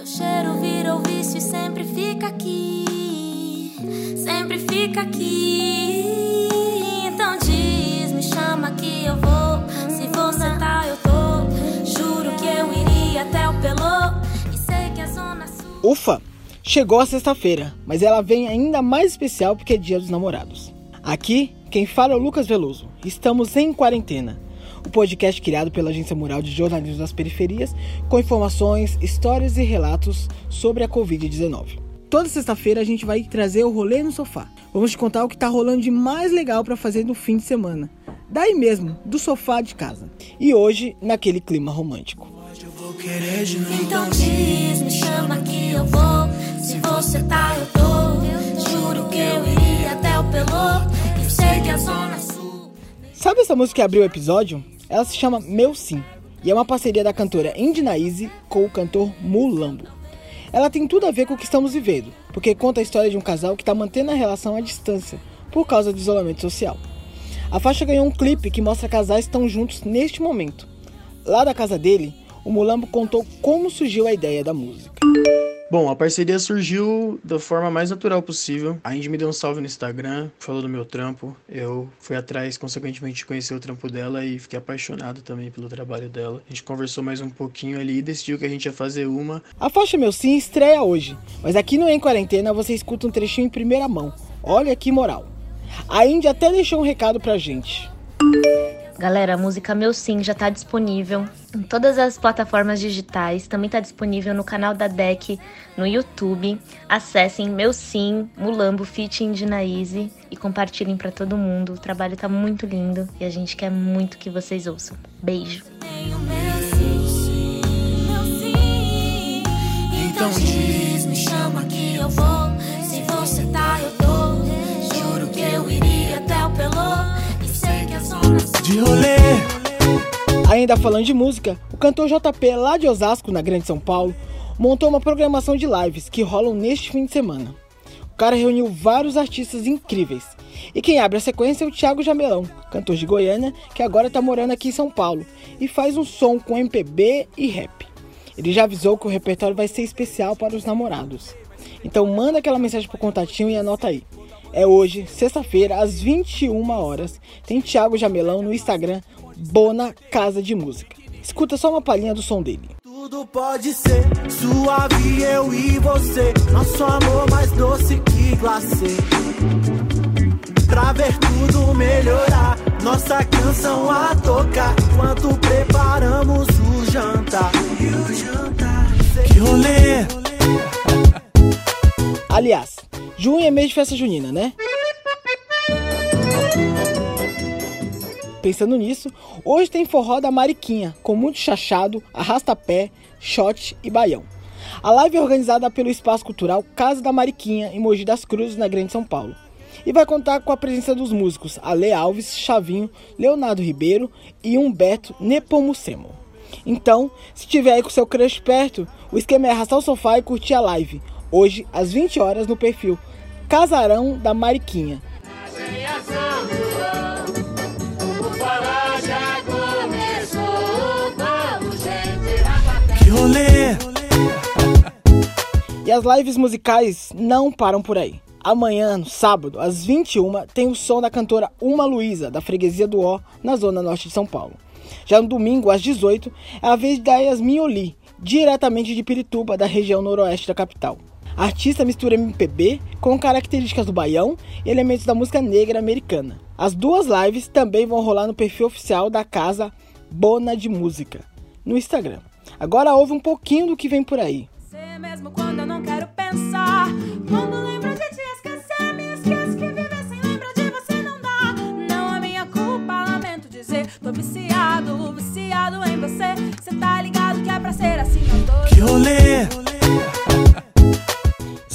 Teu cheiro virou vício e sempre fica aqui. Sempre fica aqui. Então diz, me chama que eu vou. Se você tá, eu tô. Juro que eu iria até o Pelô. E sei que a Zona Sul. Ufa! Chegou a sexta-feira, mas ela vem ainda mais especial porque é dia dos namorados. Aqui, quem fala é o Lucas Veloso. Estamos em quarentena. O podcast criado pela Agência Mural de Jornalismo das Periferias, com informações, histórias e relatos sobre a Covid-19. Toda sexta-feira a gente vai trazer o rolê no sofá. Vamos te contar o que tá rolando de mais legal para fazer no fim de semana. Daí mesmo, do sofá de casa. E hoje, naquele clima romântico. Eu vou querer. Então diz, me chama que eu vou. Se você tá, eu tô. Juro que eu iria até o Pelô. E sei que a Zona. Sabe essa música que abriu o episódio? Ela se chama Meu Sim e é uma parceria da cantora Indinaíse com o cantor Mulambo. Ela tem tudo a ver com o que estamos vivendo, porque conta a história de um casal que está mantendo a relação à distância por causa do isolamento social. A faixa ganhou um clipe que mostra casais que estão juntos neste momento. Lá da casa dele, o Mulambo contou como surgiu a ideia da música. Bom, a parceria surgiu da forma mais natural possível. A Indy me deu um salve no Instagram, falou do meu trampo. Eu fui atrás, consequentemente, conhecer o trampo dela e fiquei apaixonado também pelo trabalho dela. A gente conversou mais um pouquinho ali e decidiu que a gente ia fazer uma. A faixa Meu Sim estreia hoje, mas aqui no Em Quarentena você escuta um trechinho em primeira mão. Olha que moral. A Indy até deixou um recado pra gente. Galera, a música Meu Sim já tá disponível em todas as plataformas digitais, também tá disponível no canal da DEC no YouTube. Acessem Meu Sim, Mulambo Fit Indinaíse e compartilhem pra todo mundo. O trabalho tá muito lindo e a gente quer muito que vocês ouçam. Beijo. Tenho meu sim, meu sim. Então diz, De rolê. Ainda falando de música, o cantor JP lá de Osasco, na Grande São Paulo, montou uma programação de lives que rolam neste fim de semana. O cara reuniu vários artistas incríveis. E quem abre a sequência é o Thiago Jamelão, cantor de Goiânia, que agora está morando aqui em São Paulo e faz um som com MPB e rap. Ele já avisou que o repertório vai ser especial para os namorados. Então manda aquela mensagem pro contatinho e anota aí. É hoje, sexta-feira, às 21 horas. Tem Thiago Jamelão no Instagram, Bona Casa de Música. Escuta só uma palhinha do som dele. Tudo pode ser suave, eu e você. Nosso amor mais doce que glacê. Pra ver tudo melhorar, nossa canção a tocar. Enquanto preparamos o jantar. E o jantar. Que rolê! Aliás, junho é mês de festa junina, né? Pensando nisso, hoje tem forró da Mariquinha, com muito chachado, arrasta-pé, shot e baião. A live é organizada pelo Espaço Cultural Casa da Mariquinha, em Mogi das Cruzes, na Grande São Paulo. E vai contar com a presença dos músicos Ale Alves, Chavinho, Leonardo Ribeiro e Humberto Nepomucemo. Então, se tiver aí com seu crush perto, o esquema é arrastar o sofá e curtir a live, hoje às 20 horas no perfil Casarão da Mariquinha. Que rolê! E as lives musicais não param por aí. Amanhã, no sábado, às 21 tem o som da cantora Uma Luísa, da freguesia do Ó, na zona norte de São Paulo. Já no domingo, às 18 é a vez da Yasmin Oli, diretamente de Pirituba, da região noroeste da capital. A artista mistura MPB com características do baião e elementos da música negra americana. As duas lives também vão rolar no perfil oficial da casa Bona de Música, no Instagram. Agora ouve um pouquinho do que vem por aí. Você mesmo quando eu não quero pensar. Quando lembro de te esquecer, me esqueço que viver sem lembrar de você não dá. Não é minha culpa, lamento dizer. Tô viciado, viciado em você. Cê tá ligado que é pra ser assim, eu tô. Que rolê!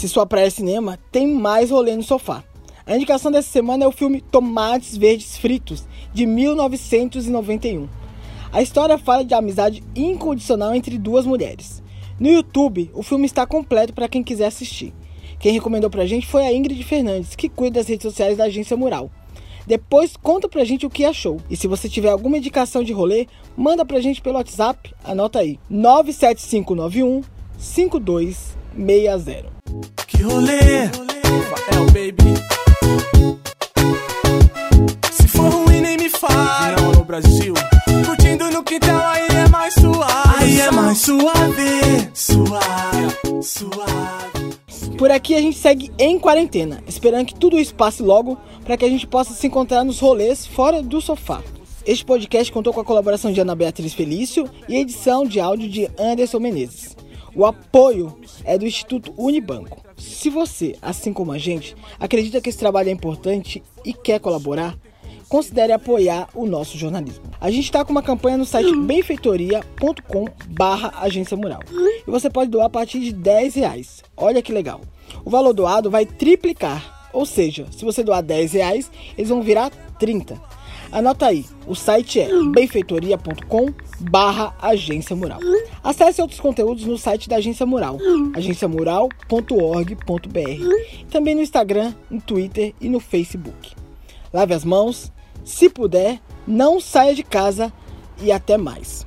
Se sua praia é cinema, tem mais rolê no sofá. A indicação dessa semana é o filme Tomates Verdes Fritos, de 1991. A história fala de amizade incondicional entre duas mulheres. No YouTube, o filme está completo para quem quiser assistir. Quem recomendou pra gente foi a Ingrid Fernandes, que cuida das redes sociais da Agência Mural. Depois conta pra gente o que achou. E se você tiver alguma indicação de rolê, manda pra gente pelo WhatsApp, anota aí: 97591 5260. Que rolê, Rafael, baby. Se for ruim, nem me fale. Não, no Brasil. Curtindo no quintal, aí é mais suave. Aí é mais suave, suave, suave. Por aqui a gente segue em quarentena, esperando que tudo isso passe logo para que a gente possa se encontrar nos rolês fora do sofá. Este podcast contou com a colaboração de Ana Beatriz Felício e edição de áudio de Anderson Menezes. O apoio é do Instituto Unibanco. Se você, assim como a gente, acredita que esse trabalho é importante e quer colaborar, considere apoiar o nosso jornalismo. A gente está com uma campanha no site benfeitoria.com barra agência mural. E você pode doar a partir de 10 reais. Olha que legal. O valor doado vai triplicar. Ou seja, se você doar 10 reais, eles vão virar 30. Anota aí, o site é benfeitoria.com barra agência mural. Acesse outros conteúdos no site da Agência Mural, agenciamural.org.br. Também no Instagram, no Twitter e no Facebook. Lave as mãos, se puder, não saia de casa e até mais.